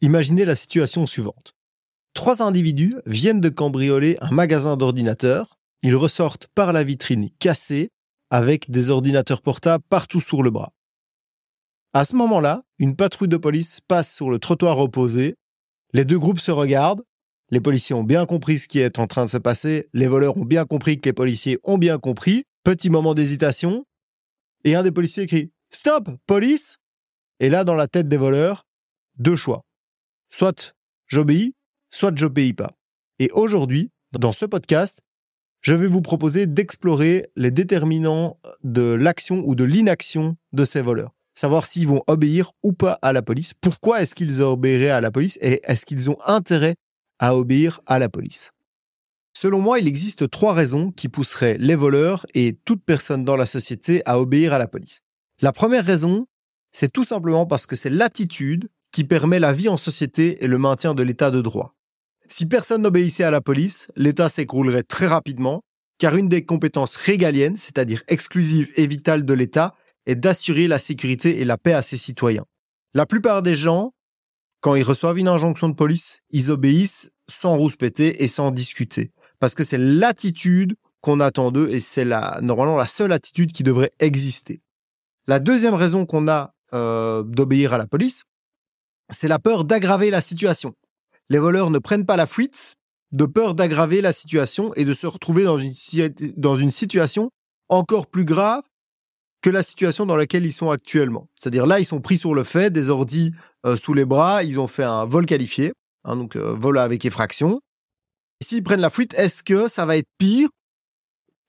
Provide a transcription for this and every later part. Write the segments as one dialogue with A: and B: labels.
A: Imaginez la situation suivante. Trois individus viennent de cambrioler un magasin d'ordinateurs. Ils ressortent par la vitrine cassée avec des ordinateurs portables partout sur le bras. À ce moment-là, une patrouille de police passe sur le trottoir opposé. Les deux groupes se regardent. Les policiers ont bien compris ce qui est en train de se passer. Les voleurs ont bien compris que les policiers ont bien compris. Petit moment d'hésitation. Et un des policiers crie Stop, police Et là, dans la tête des voleurs, deux choix. Soit j'obéis, soit j'obéis pas. Et aujourd'hui, dans ce podcast, je vais vous proposer d'explorer les déterminants de l'action ou de l'inaction de ces voleurs. Savoir s'ils vont obéir ou pas à la police. Pourquoi est-ce qu'ils obéiraient à la police et est-ce qu'ils ont intérêt à obéir à la police? Selon moi, il existe trois raisons qui pousseraient les voleurs et toute personne dans la société à obéir à la police. La première raison, c'est tout simplement parce que c'est l'attitude qui permet la vie en société et le maintien de l'état de droit. Si personne n'obéissait à la police, l'État s'écroulerait très rapidement, car une des compétences régaliennes, c'est-à-dire exclusives et vitales de l'État, est d'assurer la sécurité et la paix à ses citoyens. La plupart des gens, quand ils reçoivent une injonction de police, ils obéissent sans rouspéter et sans discuter. Parce que c'est l'attitude qu'on attend d'eux et c'est la, normalement la seule attitude qui devrait exister. La deuxième raison qu'on a euh, d'obéir à la police, c'est la peur d'aggraver la situation les voleurs ne prennent pas la fuite de peur d'aggraver la situation et de se retrouver dans une, situation encore plus grave que la situation dans laquelle ils sont actuellement. C'est-à-dire là, ils sont pris sur le fait, des ordis euh, sous les bras, ils ont fait un vol qualifié, hein, donc euh, vol avec effraction. S'ils prennent la fuite, est-ce que ça va être pire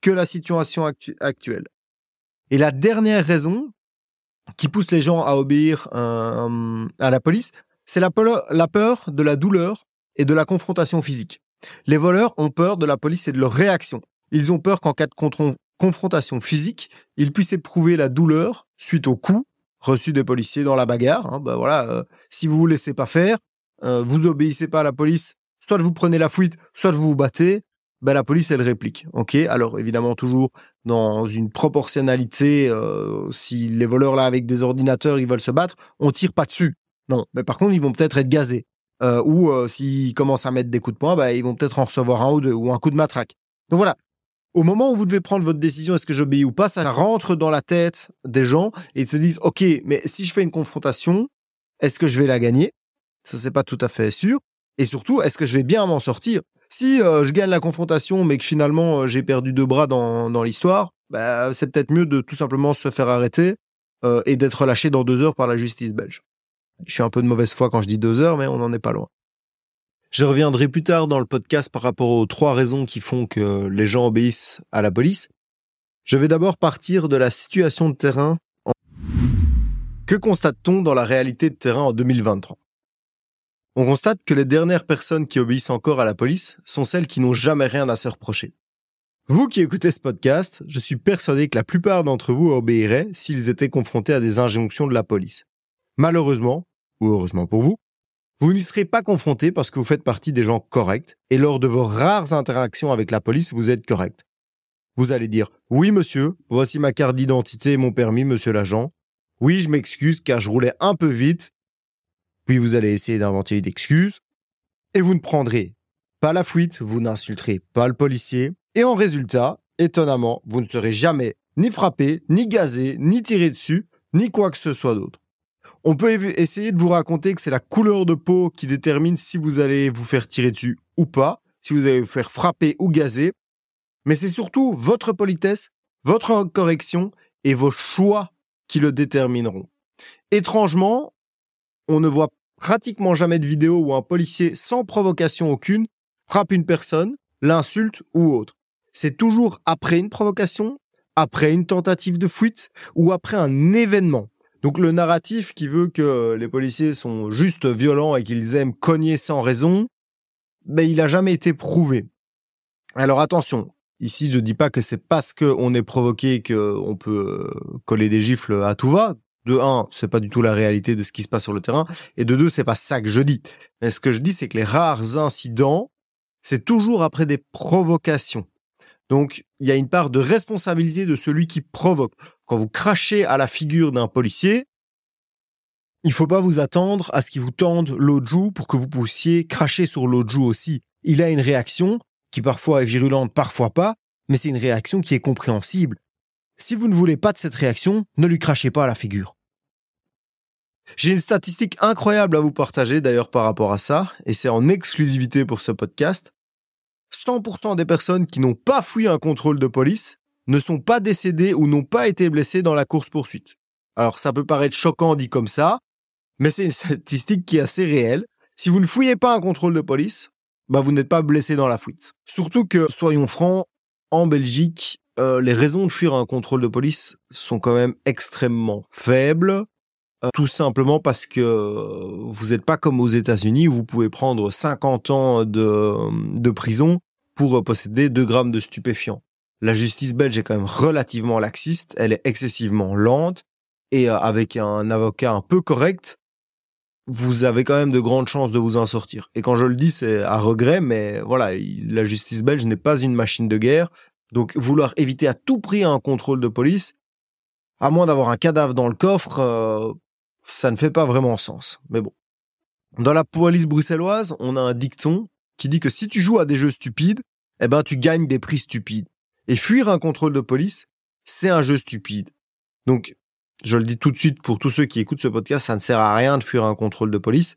A: que la situation actuelle? Et la dernière raison qui pousse les gens à obéir euh, à la police, c'est la peur, de la douleur et de la confrontation physique. Les voleurs ont peur de la police et de leur réaction. Ils ont peur qu'en cas de confrontation physique, ils puissent éprouver la douleur suite au coup reçu des policiers dans la bagarre. Hein. Ben voilà, euh, si vous vous laissez pas faire, euh, vous n'obéissez pas à la police, soit vous prenez la fuite, soit vous vous battez. Ben la police elle réplique. Ok, alors évidemment toujours dans une proportionnalité. Euh, si les voleurs là avec des ordinateurs ils veulent se battre, on tire pas dessus. Non, mais par contre, ils vont peut-être être gazés. Euh, ou euh, s'ils commencent à mettre des coups de poing, bah, ils vont peut-être en recevoir un ou deux, ou un coup de matraque. Donc voilà. Au moment où vous devez prendre votre décision, est-ce que j'obéis ou pas, ça rentre dans la tête des gens et ils se disent, OK, mais si je fais une confrontation, est-ce que je vais la gagner? Ça, c'est pas tout à fait sûr. Et surtout, est-ce que je vais bien m'en sortir? Si euh, je gagne la confrontation, mais que finalement j'ai perdu deux bras dans, dans l'histoire, bah, c'est peut-être mieux de tout simplement se faire arrêter et d'être lâché dans deux heures par la justice belge. Je suis un peu de mauvaise foi quand je dis deux heures, mais on n'en est pas loin. Je reviendrai plus tard dans le podcast par rapport aux trois raisons qui font que les gens obéissent à la police. Je vais d'abord partir de la situation de terrain. Que constate-t-on dans la réalité de terrain en 2023 On constate que les dernières personnes qui obéissent encore à la police sont celles qui n'ont jamais rien à se reprocher. Vous qui écoutez ce podcast, je suis persuadé que la plupart d'entre vous obéiraient s'ils étaient confrontés à des injonctions de la police. Malheureusement, ou heureusement pour vous, vous n'y serez pas confronté parce que vous faites partie des gens corrects et lors de vos rares interactions avec la police, vous êtes correct. Vous allez dire Oui, monsieur, voici ma carte d'identité et mon permis, monsieur l'agent. Oui, je m'excuse car je roulais un peu vite. Puis vous allez essayer d'inventer une excuse et vous ne prendrez pas la fuite, vous n'insulterez pas le policier et en résultat, étonnamment, vous ne serez jamais ni frappé, ni gazé, ni tiré dessus, ni quoi que ce soit d'autre. On peut essayer de vous raconter que c'est la couleur de peau qui détermine si vous allez vous faire tirer dessus ou pas, si vous allez vous faire frapper ou gazer. Mais c'est surtout votre politesse, votre correction et vos choix qui le détermineront. Étrangement, on ne voit pratiquement jamais de vidéo où un policier, sans provocation aucune, frappe une personne, l'insulte ou autre. C'est toujours après une provocation, après une tentative de fuite ou après un événement. Donc le narratif qui veut que les policiers sont juste violents et qu'ils aiment cogner sans raison, ben il a jamais été prouvé. Alors attention, ici je dis pas que c'est parce qu'on est provoqué qu'on peut euh, coller des gifles à tout va. De un, c'est pas du tout la réalité de ce qui se passe sur le terrain, et de deux, c'est pas ça que je dis. Mais ce que je dis, c'est que les rares incidents, c'est toujours après des provocations. Donc, il y a une part de responsabilité de celui qui provoque. Quand vous crachez à la figure d'un policier, Il faut pas vous attendre à ce qu'il vous tende l'autre joue pour que vous puissiez cracher sur l'autre joue aussi. Il a une réaction qui parfois est virulente, parfois pas, mais c'est une réaction qui est compréhensible. Si vous ne voulez pas de cette réaction, ne lui crachez pas à la figure. J'ai une statistique incroyable à vous partager d'ailleurs par rapport à ça, et c'est en exclusivité pour ce podcast. 100% des personnes qui n'ont pas fui un contrôle de police ne sont pas décédées ou n'ont pas été blessées dans la course-poursuite. Alors ça peut paraître choquant dit comme ça, mais c'est une statistique qui est assez réelle. Si vous ne fouillez pas un contrôle de police, bah vous n'êtes pas blessé dans la fuite. Surtout que, soyons francs, en Belgique, euh, les raisons de fuir un contrôle de police sont quand même extrêmement faibles. Euh, tout simplement parce que vous n'êtes pas comme aux États-Unis où vous pouvez prendre 50 ans de, de prison pour posséder 2 grammes de stupéfiants. La justice belge est quand même relativement laxiste, elle est excessivement lente et euh, avec un avocat un peu correct, vous avez quand même de grandes chances de vous en sortir. Et quand je le dis, c'est à regret, mais voilà, la justice belge n'est pas une machine de guerre. Donc vouloir éviter à tout prix un contrôle de police, à moins d'avoir un cadavre dans le coffre, euh, ça ne fait pas vraiment sens. Mais bon. Dans la police bruxelloise, on a un dicton qui dit que si tu joues à des jeux stupides, eh ben tu gagnes des prix stupides. Et fuir un contrôle de police, c'est un jeu stupide. Donc je le dis tout de suite pour tous ceux qui écoutent ce podcast, ça ne sert à rien de fuir un contrôle de police.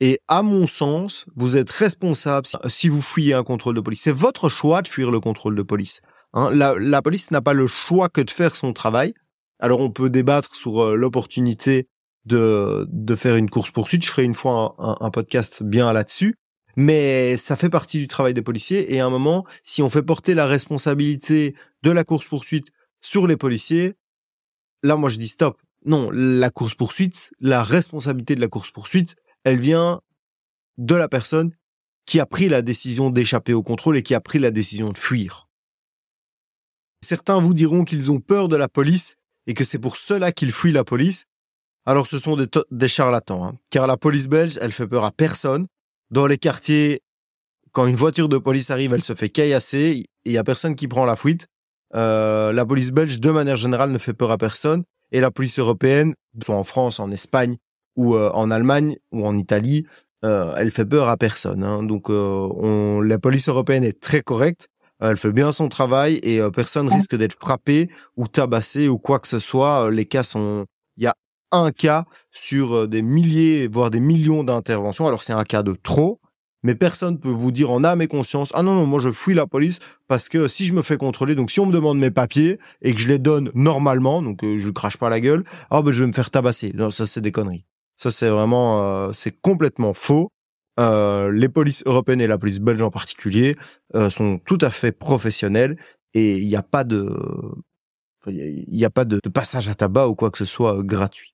A: Et à mon sens, vous êtes responsable si vous fuyez un contrôle de police. C'est votre choix de fuir le contrôle de police. Hein. la, police n'a pas le choix que de faire son travail. Alors on peut débattre sur euh, l'opportunité de, de faire une course-poursuite. Je ferai une fois un, podcast bien là-dessus. Mais ça fait partie du travail des policiers. Et à un moment, si on fait porter la responsabilité de la course-poursuite sur les policiers, là, moi, je dis stop. Non, la course-poursuite, la responsabilité de la course-poursuite, elle vient de la personne qui a pris la décision d'échapper au contrôle et qui a pris la décision de fuir. Certains vous diront qu'ils ont peur de la police et que c'est pour cela qu'ils fuient la police. Alors ce sont des, charlatans, hein. car la police belge, elle fait peur à personne. Dans les quartiers, quand une voiture de police arrive, elle se fait caillasser, il y a personne qui prend la fuite. Euh, la police belge, de manière générale, ne fait peur à personne. Et la police européenne, soit en France, en Espagne ou euh, en Allemagne ou en Italie, euh, elle fait peur à personne. Hein. Donc, on, la police européenne est très correcte. Elle fait bien son travail et personne risque d'être frappé ou tabassé ou quoi que ce soit. Les cas sont, un cas sur des milliers, voire des millions d'interventions. Alors c'est un cas de trop, mais personne peut vous dire en âme et conscience ah non non moi je fuis la police parce que si je me fais contrôler donc si on me demande mes papiers et que je les donne normalement donc euh, je crache pas la gueule ah ben je vais me faire tabasser non ça c'est des conneries. Ça c'est vraiment euh, c'est complètement faux. Euh, les polices européennes et la police belge en particulier sont tout à fait professionnelles et il n'y a pas de il a pas de passage à tabac ou quoi que ce soit gratuit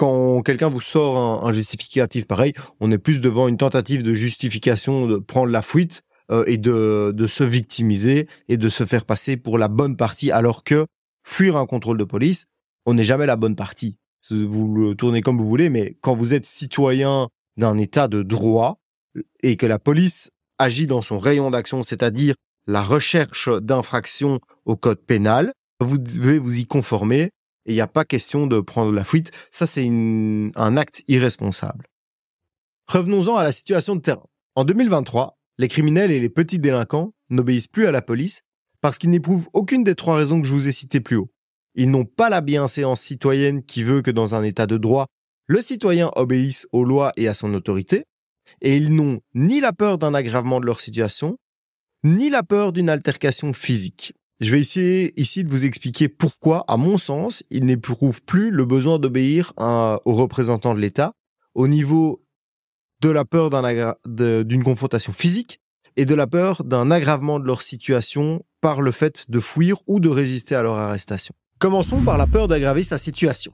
A: quand quelqu'un vous sort un, justificatif pareil, on est plus devant une tentative de justification de prendre la fuite euh, et de, de se victimiser et de se faire passer pour la bonne partie, alors que fuir un contrôle de police, on n'est jamais la bonne partie. Vous le tournez comme vous voulez, mais quand vous êtes citoyen d'un état de droit et que la police agit dans son rayon d'action, c'est-à-dire la recherche d'infractions au code pénal, vous devez vous y conformer et il n'y a pas question de prendre la fuite. Ça, c'est un acte irresponsable. Revenons-en à la situation de terrain. En 2023, les criminels et les petits délinquants n'obéissent plus à la police parce qu'ils n'éprouvent aucune des trois raisons que je vous ai citées plus haut. Ils n'ont pas la bienséance citoyenne qui veut que dans un état de droit, le citoyen obéisse aux lois et à son autorité, et ils n'ont ni la peur d'un aggravement de leur situation, ni la peur d'une altercation physique. Je vais essayer ici de vous expliquer pourquoi, à mon sens, il n'éprouve plus le besoin d'obéir aux représentants de l'État au niveau de la peur d'une confrontation physique et de la peur d'un aggravement de leur situation par le fait de fuir ou de résister à leur arrestation. Commençons par la peur d'aggraver sa situation.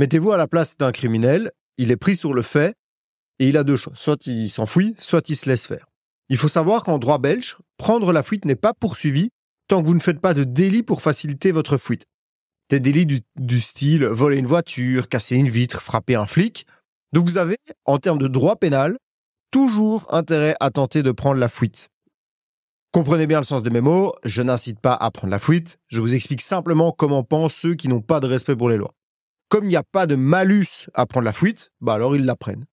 A: Mettez-vous à la place d'un criminel, il est pris sur le fait et il a deux choix. Soit il s'enfuit, soit il se laisse faire. Il faut savoir qu'en droit belge, prendre la fuite n'est pas poursuivi tant que vous ne faites pas de délit pour faciliter votre fuite. Des délits du, style voler une voiture, casser une vitre, frapper un flic. Donc vous avez, en termes de droit pénal, toujours intérêt à tenter de prendre la fuite. Comprenez bien le sens de mes mots, je n'incite pas à prendre la fuite, je vous explique simplement comment pensent ceux qui n'ont pas de respect pour les lois. comme il n'y a pas de malus à prendre la fuite, bah alors ils la prennent.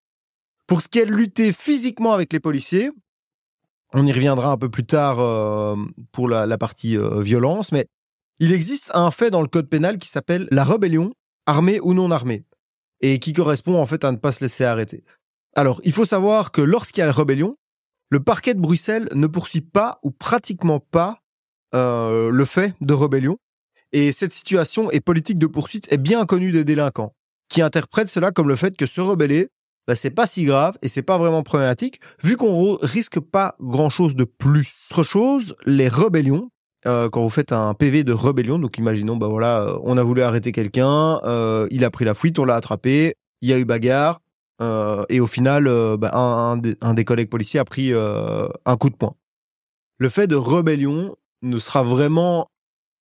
A: Pour ce qui est de lutter physiquement avec les policiers, on y reviendra un peu plus tard euh, pour la, partie euh, violence, mais il existe un fait dans le code pénal qui s'appelle la rébellion, armée ou non armée, et qui correspond en fait à ne pas se laisser arrêter. Alors, il faut savoir que lorsqu'il y a la rébellion, le parquet de Bruxelles ne poursuit pas ou pratiquement pas euh, le fait de rébellion, et cette situation et politique de poursuite est bien connue des délinquants, qui interprètent cela comme le fait que se rebeller, bah, c'est pas si grave et c'est pas vraiment problématique, vu qu'on risque pas grand chose de plus. Autre chose, les rébellions. Euh, quand vous faites un PV de rébellion, donc imaginons, bah voilà, euh, on a voulu arrêter quelqu'un, euh, il a pris la fuite, on l'a attrapé, il y a eu bagarre, et au final, bah, un, un, des collègues policiers a pris un coup de poing. Le fait de rébellion ne sera vraiment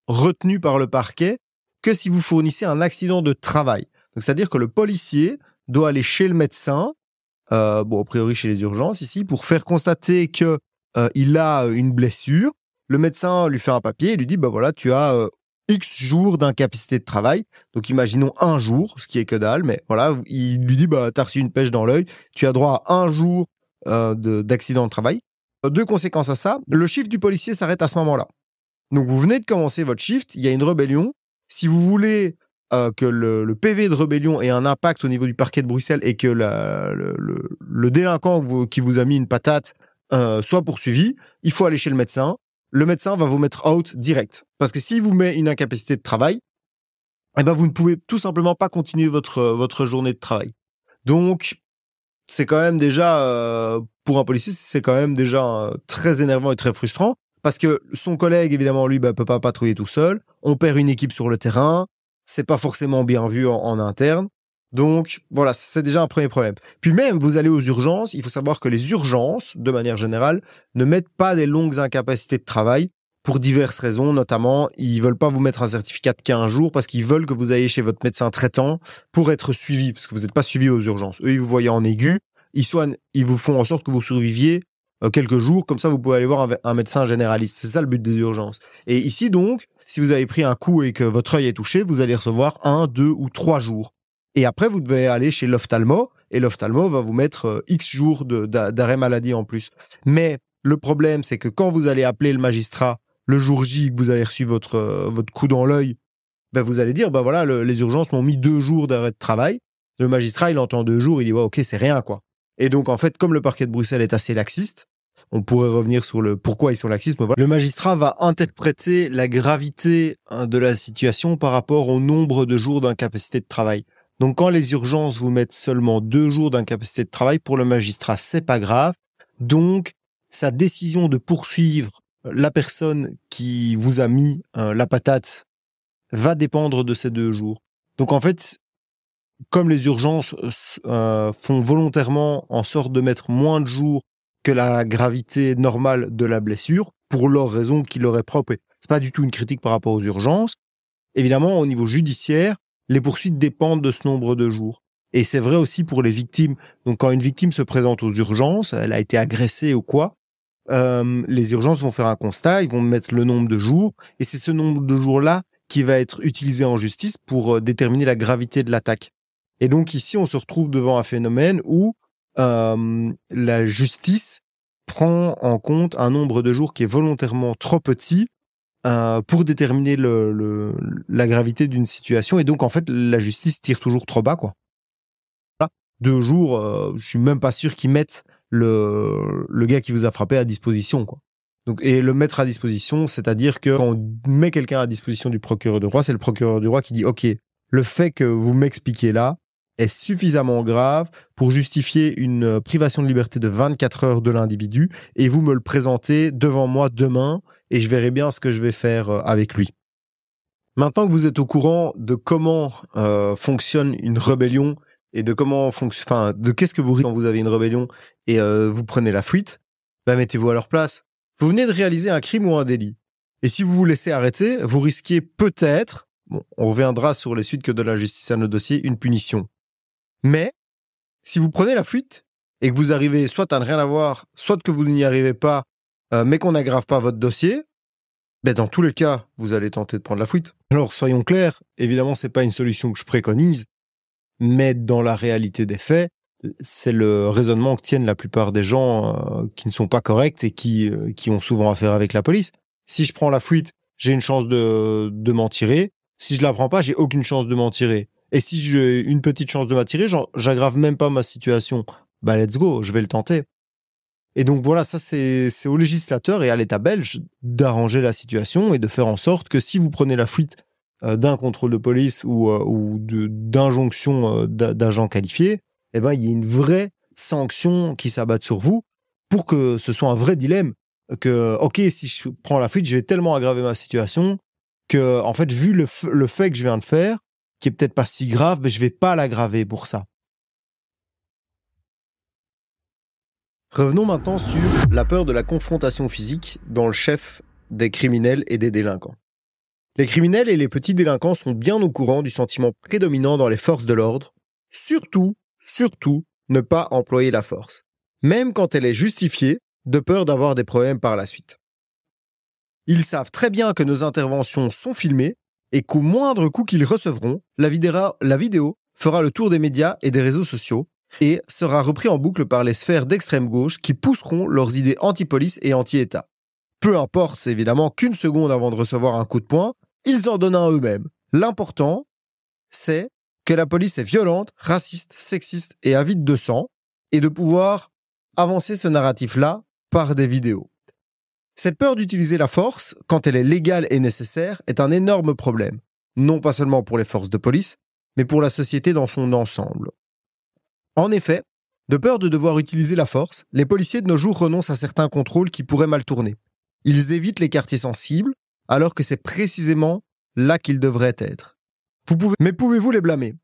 A: retenu par le parquet que si vous fournissez un accident de travail. Donc c'est-à-dire que le policier doit aller chez le médecin, euh, bon, a priori chez les urgences ici, pour faire constater que euh, il a une blessure. Le médecin lui fait un papier et lui dit, bah voilà, tu as euh, X jours d'incapacité de travail. Donc imaginons un jour, ce qui est que dalle, mais voilà, il lui dit, bah t'as reçu une pêche dans l'œil, tu as droit à un jour d'accident de, travail. Deux conséquences à ça, le chiffre du policier s'arrête à ce moment-là. Donc vous venez de commencer votre shift, il y a une rébellion. Si vous voulez euh, que le, PV de rébellion ait un impact au niveau du parquet de Bruxelles et que le, délinquant qui vous a mis une patate euh, soit poursuivi, il faut aller chez le médecin. Le médecin va vous mettre out direct. Parce que s'il vous met une incapacité de travail, eh ben vous ne pouvez tout simplement pas continuer votre, votre journée de travail. Donc, c'est quand même déjà, euh, pour un policier, c'est quand même déjà très énervant et très frustrant. Parce que son collègue, évidemment, lui, ne bah, peut pas patrouiller tout seul. On perd une équipe sur le terrain c'est pas forcément bien vu en, interne. Donc voilà, c'est déjà un premier problème. Puis même, vous allez aux urgences, il faut savoir que les urgences, de manière générale, ne mettent pas des longues incapacités de travail pour diverses raisons, notamment ils veulent pas vous mettre un certificat de 15 jours parce qu'ils veulent que vous ayez chez votre médecin traitant pour être suivi, parce que vous n'êtes pas suivi aux urgences. Eux, ils vous voient en aigu, ils, soignent, ils vous font en sorte que vous surviviez euh, quelques jours, comme ça vous pouvez aller voir un médecin généraliste. C'est ça le but des urgences. Et ici donc, si vous avez pris un coup et que votre œil est touché, vous allez recevoir un, deux ou trois jours. Et après, vous devez aller chez l'ophtalmo et l'ophtalmo va vous mettre euh, X jours d'arrêt maladie en plus. Mais le problème, c'est que quand vous allez appeler le magistrat le jour J que vous avez reçu votre, euh, votre coup dans l'œil, ben vous allez dire, ben voilà, les urgences m'ont mis deux jours d'arrêt de travail. Le magistrat, il entend deux jours, il dit, ouais, ok, c'est rien, quoi. Et donc, en fait, comme le parquet de Bruxelles est assez laxiste, on pourrait revenir sur le pourquoi ils sont laxistes. Le magistrat va interpréter la gravité hein, de la situation par rapport au nombre de jours d'incapacité de travail. Donc quand les urgences vous mettent seulement deux jours d'incapacité de travail, pour le magistrat, c'est pas grave. Donc sa décision de poursuivre la personne qui vous a mis hein, la patate va dépendre de ces deux jours. Donc en fait, comme les urgences euh, font volontairement en sorte de mettre moins de jours que la gravité normale de la blessure pour leurs raisons qui leur est propre. C'est pas du tout une critique par rapport aux urgences. Évidemment, au niveau judiciaire, les poursuites dépendent de ce nombre de jours. Et c'est vrai aussi pour les victimes. Donc, quand une victime se présente aux urgences, elle a été agressée ou quoi, euh, les urgences vont faire un constat, ils vont mettre le nombre de jours, et c'est ce nombre de jours-là qui va être utilisé en justice pour euh, déterminer la gravité de l'attaque. Et donc ici, on se retrouve devant un phénomène où euh, la justice prend en compte un nombre de jours qui est volontairement trop petit euh, pour déterminer la gravité d'une situation. Et donc, en fait, la justice tire toujours trop bas, quoi. Deux jours, euh, je suis même pas sûr qu'ils mettent le, le gars qui vous a frappé à disposition, quoi. Donc, et le mettre à disposition, c'est-à-dire que quand on met quelqu'un à disposition du procureur du roi, c'est le procureur du roi qui dit, OK, le fait que vous m'expliquez là, est suffisamment grave pour justifier une euh, privation de liberté de 24 heures de l'individu et vous me le présentez devant moi demain et je verrai bien ce que je vais faire euh, avec lui. Maintenant que vous êtes au courant de comment euh, fonctionne une rébellion et de comment fonctionne, enfin, de qu'est-ce que vous quand vous avez une rébellion et vous prenez la fuite, bah mettez-vous à leur place. Vous venez de réaliser un crime ou un délit. Et si vous vous laissez arrêter, vous risquez peut-être, bon, on reviendra sur les suites que de la justice à nos dossiers, une punition. Mais si vous prenez la fuite et que vous arrivez soit à ne rien avoir, soit que vous n'y arrivez pas, euh, mais qu'on n'aggrave pas votre dossier, ben dans tous les cas, vous allez tenter de prendre la fuite. Alors soyons clairs, évidemment, c'est pas une solution que je préconise, mais dans la réalité des faits, c'est le raisonnement que tiennent la plupart des gens euh, qui ne sont pas corrects et qui, euh, qui ont souvent affaire avec la police. Si je prends la fuite, j'ai une chance de, de m'en tirer. Si je la prends pas, j'ai aucune chance de m'en tirer. Et si j'ai une petite chance de m'en tirer, j'aggrave même pas ma situation. Bah let's go, je vais le tenter. Et donc voilà, ça c'est au législateur et à l'État belge d'arranger la situation et de faire en sorte que si vous prenez la fuite euh, d'un contrôle de police ou, euh, d'injonction euh, d'agents qualifiés, eh ben, il y a une vraie sanction qui s'abatte sur vous pour que ce soit un vrai dilemme. Que, OK, si je prends la fuite, je vais tellement aggraver ma situation que, en fait, vu le, le fait que je viens de faire, qui est peut-être pas si grave, mais je vais pas l'aggraver pour ça. Revenons maintenant sur la peur de la confrontation physique dans le chef des criminels et des délinquants. Les criminels et les petits délinquants sont bien au courant du sentiment prédominant dans les forces de l'ordre, surtout, surtout, ne pas employer la force, même quand elle est justifiée, de peur d'avoir des problèmes par la suite. Ils savent très bien que nos interventions sont filmées et qu'au moindre coup qu'ils recevront, la vidéo fera le tour des médias et des réseaux sociaux, et sera repris en boucle par les sphères d'extrême gauche qui pousseront leurs idées anti-police et anti-État. Peu importe, c'est évidemment qu'une seconde avant de recevoir un coup de poing, ils en donnent un eux-mêmes. L'important, c'est que la police est violente, raciste, sexiste et avide de sang, et de pouvoir avancer ce narratif-là par des vidéos. Cette peur d'utiliser la force, quand elle est légale et nécessaire, est un énorme problème, non pas seulement pour les forces de police, mais pour la société dans son ensemble. En effet, de peur de devoir utiliser la force, les policiers de nos jours renoncent à certains contrôles qui pourraient mal tourner. Ils évitent les quartiers sensibles, alors que c'est précisément là qu'ils devraient être. Mais pouvez-vous les blâmer?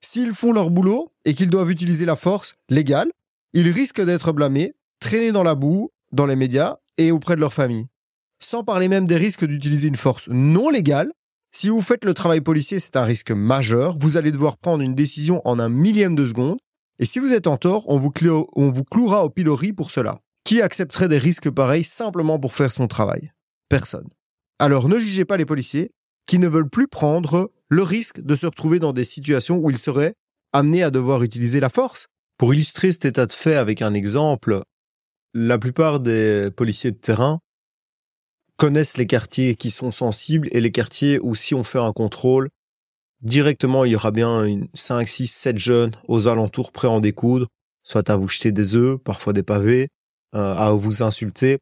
A: S'ils font leur boulot et qu'ils doivent utiliser la force légale, ils risquent d'être blâmés, traînés dans la boue, dans les médias et auprès de leur famille. Sans parler même des risques d'utiliser une force non légale, si vous faites le travail policier, c'est un risque majeur, vous allez devoir prendre une décision en un millième de seconde, et si vous êtes en tort, on vous, on vous clouera au pilori pour cela. Qui accepterait des risques pareils simplement pour faire son travail? Personne. Alors ne jugez pas les policiers qui ne veulent plus prendre le risque de se retrouver dans des situations où ils seraient amenés à devoir utiliser la force. Pour illustrer cet état de fait avec un exemple, la plupart des policiers de terrain connaissent les quartiers qui sont sensibles et les quartiers où si on fait un contrôle, directement, il y aura bien une 5, 6, 7 jeunes aux alentours prêts à en découdre, soit à vous jeter des œufs, parfois des pavés, euh, à vous insulter.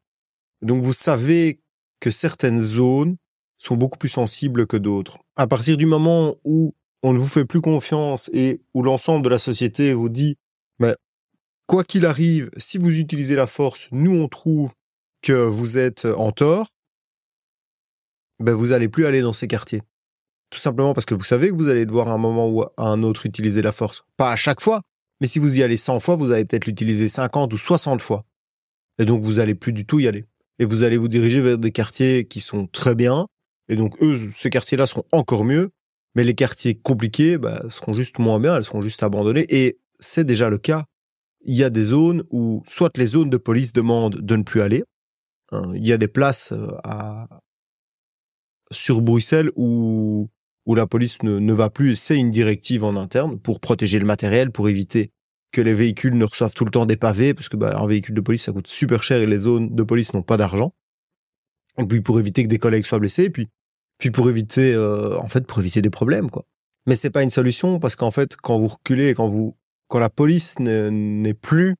A: Donc vous savez que certaines zones sont beaucoup plus sensibles que d'autres. À partir du moment où on ne vous fait plus confiance et où l'ensemble de la société vous dit, quoi qu'il arrive, si vous utilisez la force, nous on trouve que vous êtes en tort, ben vous allez plus aller dans ces quartiers. Tout simplement parce que vous savez que vous allez devoir à un moment ou à un autre utiliser la force. Pas à chaque fois, mais si vous y allez 100 fois, vous allez peut-être l'utiliser 50 ou 60 fois. Et donc vous allez plus du tout y aller. Et vous allez vous diriger vers des quartiers qui sont très bien. Et donc eux, ces quartiers-là seront encore mieux. Mais les quartiers compliqués bah, seront juste moins bien, elles seront juste abandonnées. Et c'est déjà le cas. Il y a des zones où soit les zones de police demandent de ne plus aller. Hein, il y a des places euh, à... sur Bruxelles où où la police ne, ne va plus, c'est une directive en interne pour protéger le matériel, pour éviter que les véhicules ne reçoivent tout le temps des pavés, parce que bah, un véhicule de police, ça coûte super cher et les zones de police n'ont pas d'argent. Et puis pour éviter que des collègues soient blessés, et puis, puis pour éviter, euh, en fait, pour éviter des problèmes, quoi. Mais c'est pas une solution parce qu'en fait, quand vous reculez, quand vous, quand la police n'est plus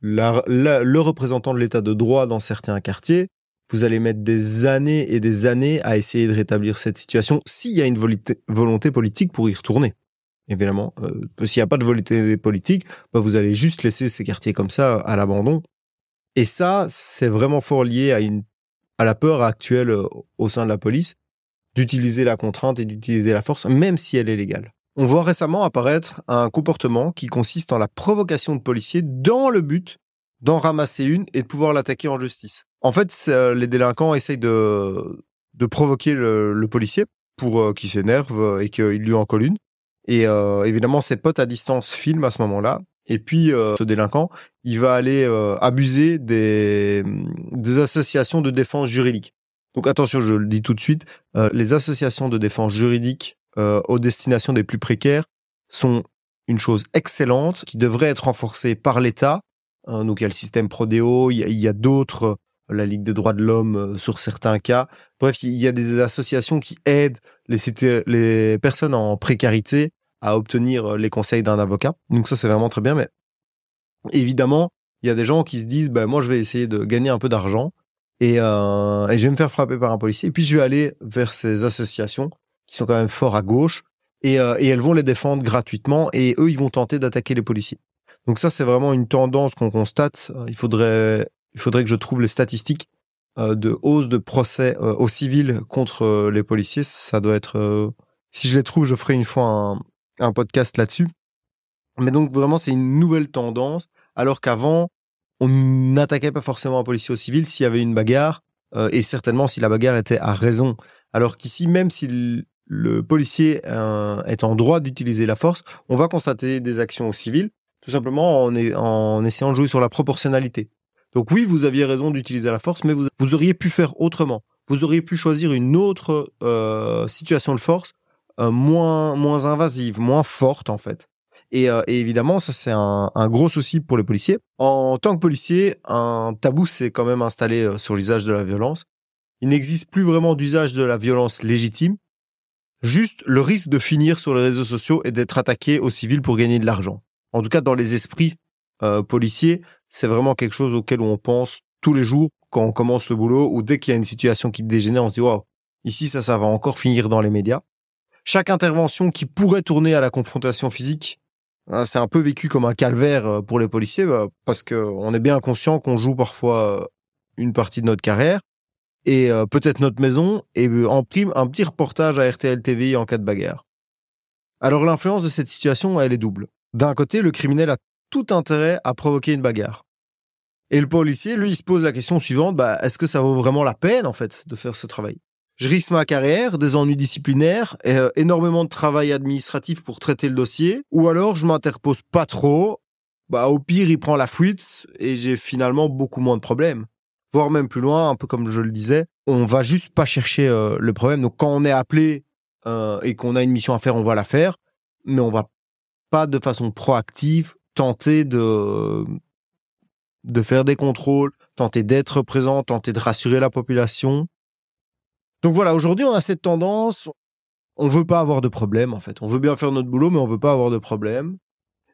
A: le représentant de l'état de droit dans certains quartiers, vous allez mettre des années et des années à essayer de rétablir cette situation s'il y a une volonté politique pour y retourner. Évidemment, euh, s'il n'y a pas de volonté politique, bah vous allez juste laisser ces quartiers comme ça à l'abandon. Et ça, c'est vraiment fort lié à la peur actuelle euh, au sein de la police d'utiliser la contrainte et d'utiliser la force, même si elle est légale. On voit récemment apparaître un comportement qui consiste en la provocation de policiers dans le but d'en ramasser une et de pouvoir l'attaquer en justice. En fait, euh, les délinquants essayent de, provoquer le, policier pour euh, qu'il s'énerve euh, et qu'il lui en colle une. Et évidemment, ses potes à distance filment à ce moment-là. Et puis, ce délinquant, il va aller abuser des, des associations de défense juridique. Donc attention, je le dis tout de suite, les associations de défense juridique euh, aux destinations des plus précaires sont une chose excellente qui devrait être renforcée par l'État. Euh, donc il y a le système Prodeo, il y a, a d'autres, la Ligue des droits de l'homme sur certains cas. Bref, il y a des associations qui aident les, personnes en précarité à obtenir les conseils d'un avocat. Donc ça c'est vraiment très bien. Mais évidemment, il y a des gens qui se disent, bah, moi je vais essayer de gagner un peu d'argent euh, et je vais me faire frapper par un policier. Et puis je vais aller vers ces associations qui sont quand même fort à gauche et, euh, et elles vont les défendre gratuitement et eux ils vont tenter d'attaquer les policiers. Donc ça c'est vraiment une tendance qu'on constate. Il faudrait il faudrait que je trouve les statistiques euh, de hausse de procès euh, aux civils contre euh, les policiers. Ça doit être euh, si je les trouve, je ferai une fois un, un podcast là-dessus. Mais donc vraiment c'est une nouvelle tendance alors qu'avant on n'attaquait pas forcément un policier au civil s'il y avait une bagarre, euh, et certainement si la bagarre était à raison. Alors qu'ici, même si le, policier euh, est en droit d'utiliser la force, on va constater des actions au civil, tout simplement en, essayant de jouer sur la proportionnalité. Donc oui, vous aviez raison d'utiliser la force, mais vous, vous, auriez pu faire autrement. Vous auriez pu choisir une autre euh, situation de force euh, moins, moins invasive, moins forte en fait. Et, évidemment, ça c'est un, un, gros souci pour les policiers. En tant que policier, un tabou s'est quand même installé sur l'usage de la violence. Il n'existe plus vraiment d'usage de la violence légitime, juste le risque de finir sur les réseaux sociaux et d'être attaqué aux civils pour gagner de l'argent. En tout cas, dans les esprits euh, policiers, c'est vraiment quelque chose auquel on pense tous les jours quand on commence le boulot ou dès qu'il y a une situation qui dégénère, on se dit waouh, ici ça, ça va encore finir dans les médias. Chaque intervention qui pourrait tourner à la confrontation physique Hein, c'est un peu vécu comme un calvaire euh, pour les policiers bah, parce que on est bien conscient qu'on joue parfois euh, une partie de notre carrière et euh, peut-être notre maison et en prime un petit reportage à RTL TV en cas de bagarre. Alors l'influence de cette situation, elle est double. D'un côté, le criminel a tout intérêt à provoquer une bagarre. Et le policier, lui, il se pose la question suivante, bah, est-ce que ça vaut vraiment la peine, en fait, de faire ce travail? Je risque ma carrière, des ennuis disciplinaires, et, euh, énormément de travail administratif pour traiter le dossier, ou alors je m'interpose pas trop, bah au pire il prend la fuite et j'ai finalement beaucoup moins de problèmes. Voire même plus loin, un peu comme je le disais, on va juste pas chercher euh, le problème. Donc quand on est appelé euh, et qu'on a une mission à faire, on va la faire, mais on va pas de façon proactive tenter de de faire des contrôles, tenter d'être présent, tenter de rassurer la population donc voilà, aujourd'hui, on a cette tendance, on veut pas avoir de problème, en fait. On veut bien faire notre boulot, mais on veut pas avoir de problème.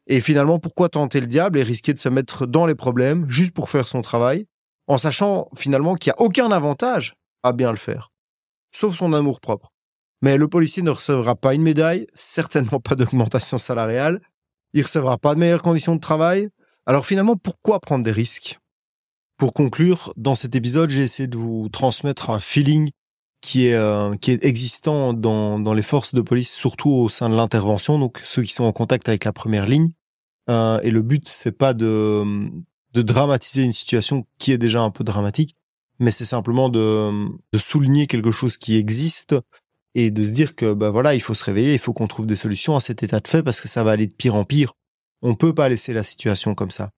A: Et finalement, pourquoi tenter le diable et risquer de se mettre dans les problèmes juste pour faire son travail, en sachant finalement qu'il n'y a aucun avantage à bien le faire, sauf son amour propre. Mais le policier ne recevra pas une médaille, certainement pas d'augmentation salariale, il recevra pas de meilleures conditions de travail. Alors finalement, pourquoi prendre des risques? Pour conclure, dans cet épisode, j'ai essayé de vous transmettre un feeling qui est euh, qui est existant dans dans les forces de police, surtout au sein de l'intervention, donc ceux qui sont en contact avec la première ligne. Euh, et le but c'est pas de de dramatiser une situation qui est déjà un peu dramatique, mais c'est simplement de de souligner quelque chose qui existe et de se dire que bah voilà, il faut se réveiller, il faut qu'on trouve des solutions à cet état de fait parce que ça va aller de pire en pire. On peut pas laisser la situation comme ça.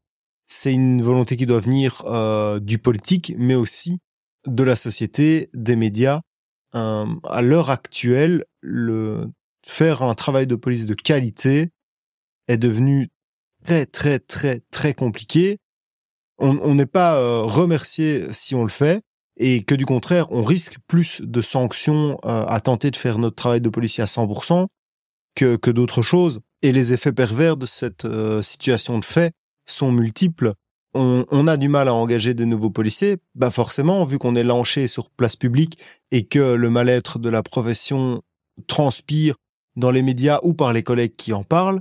A: C'est une volonté qui doit venir euh, du politique, mais aussi de la société, des médias euh, à l'heure actuelle, le faire un travail de police de qualité est devenu très très très très compliqué. On n'est pas euh, remercié si on le fait et que du contraire, on risque plus de sanctions euh, à tenter de faire notre travail de policier à 100% que, que d'autres choses. Et les effets pervers de cette euh, situation de fait sont multiples on, a du mal à engager des nouveaux policiers, bah forcément, vu qu'on est lanché sur place publique et que le mal-être de la profession transpire dans les médias ou par les collègues qui en parlent,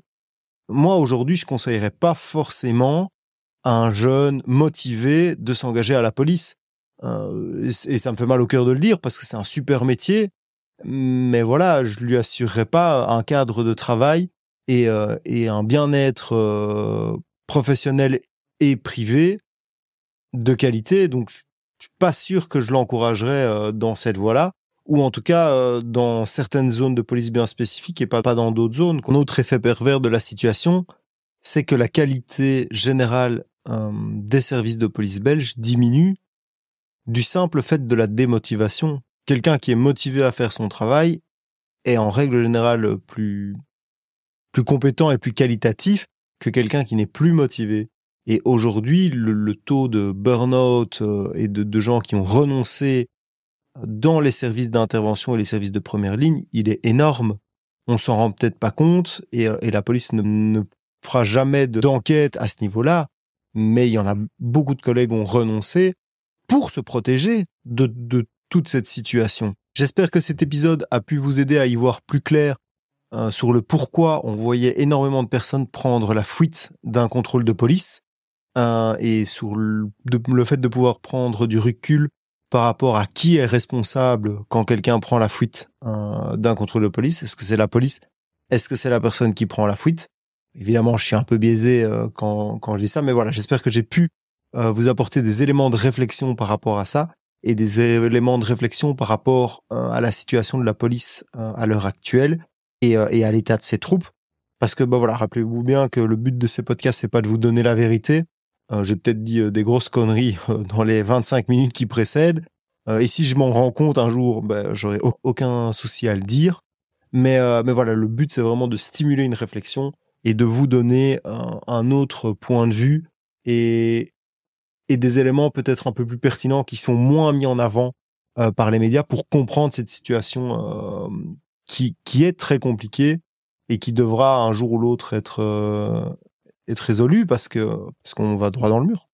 A: moi aujourd'hui, je conseillerais pas forcément à un jeune motivé de s'engager à la police. Euh, et ça me fait mal au cœur de le dire parce que c'est un super métier, mais voilà, je lui assurerai pas un cadre de travail et, euh, et un bien-être euh, professionnel et privé de qualité. Donc, je suis pas sûr que je l'encouragerais euh, dans cette voie-là, ou en tout cas euh, dans certaines zones de police bien spécifiques et pas, pas dans d'autres zones. Un autre effet pervers de la situation, c'est que la qualité générale des services de police belge diminue du simple fait de la démotivation. Quelqu'un qui est motivé à faire son travail est en règle générale plus, plus compétent et plus qualitatif que quelqu'un qui n'est plus motivé. Et aujourd'hui, le, taux de burn-out euh, et de, gens qui ont renoncé dans les services d'intervention et les services de première ligne, il est énorme. On s'en rend peut-être pas compte et, euh, la police ne fera jamais d'enquête à ce niveau-là, mais il y en a beaucoup de collègues ont renoncé pour se protéger de, toute cette situation. J'espère que cet épisode a pu vous aider à y voir plus clair euh, sur le pourquoi on voyait énormément de personnes prendre la fuite d'un contrôle de police euh, et sur le, le, fait de pouvoir prendre du recul par rapport à qui est responsable quand quelqu'un prend la fuite euh, d'un contrôle de police. Est-ce que c'est la police? Est-ce que c'est la personne qui prend la fuite? Évidemment, je suis un peu biaisé euh, quand, quand je dis ça, mais voilà, j'espère que j'ai pu euh, vous apporter des éléments de réflexion par rapport à ça et des éléments de réflexion par rapport euh, à la situation de la police à l'heure actuelle et, et à l'état de ses troupes. Parce que, bah voilà, rappelez-vous bien que le but de ces podcasts, c'est pas de vous donner la vérité. j'ai peut-être dit des grosses conneries dans les 25 minutes qui précèdent. et si je m'en rends compte un jour, ben, j'aurai aucun souci à le dire. Mais, mais voilà, le but, c'est vraiment de stimuler une réflexion et de vous donner un, autre point de vue et, et des éléments peut-être un peu plus pertinents qui sont moins mis en avant euh, par les médias pour comprendre cette situation euh, qui, qui est très compliquée et qui devra un jour ou l'autre être, euh, être résolue parce que parce qu'on va droit dans le mur.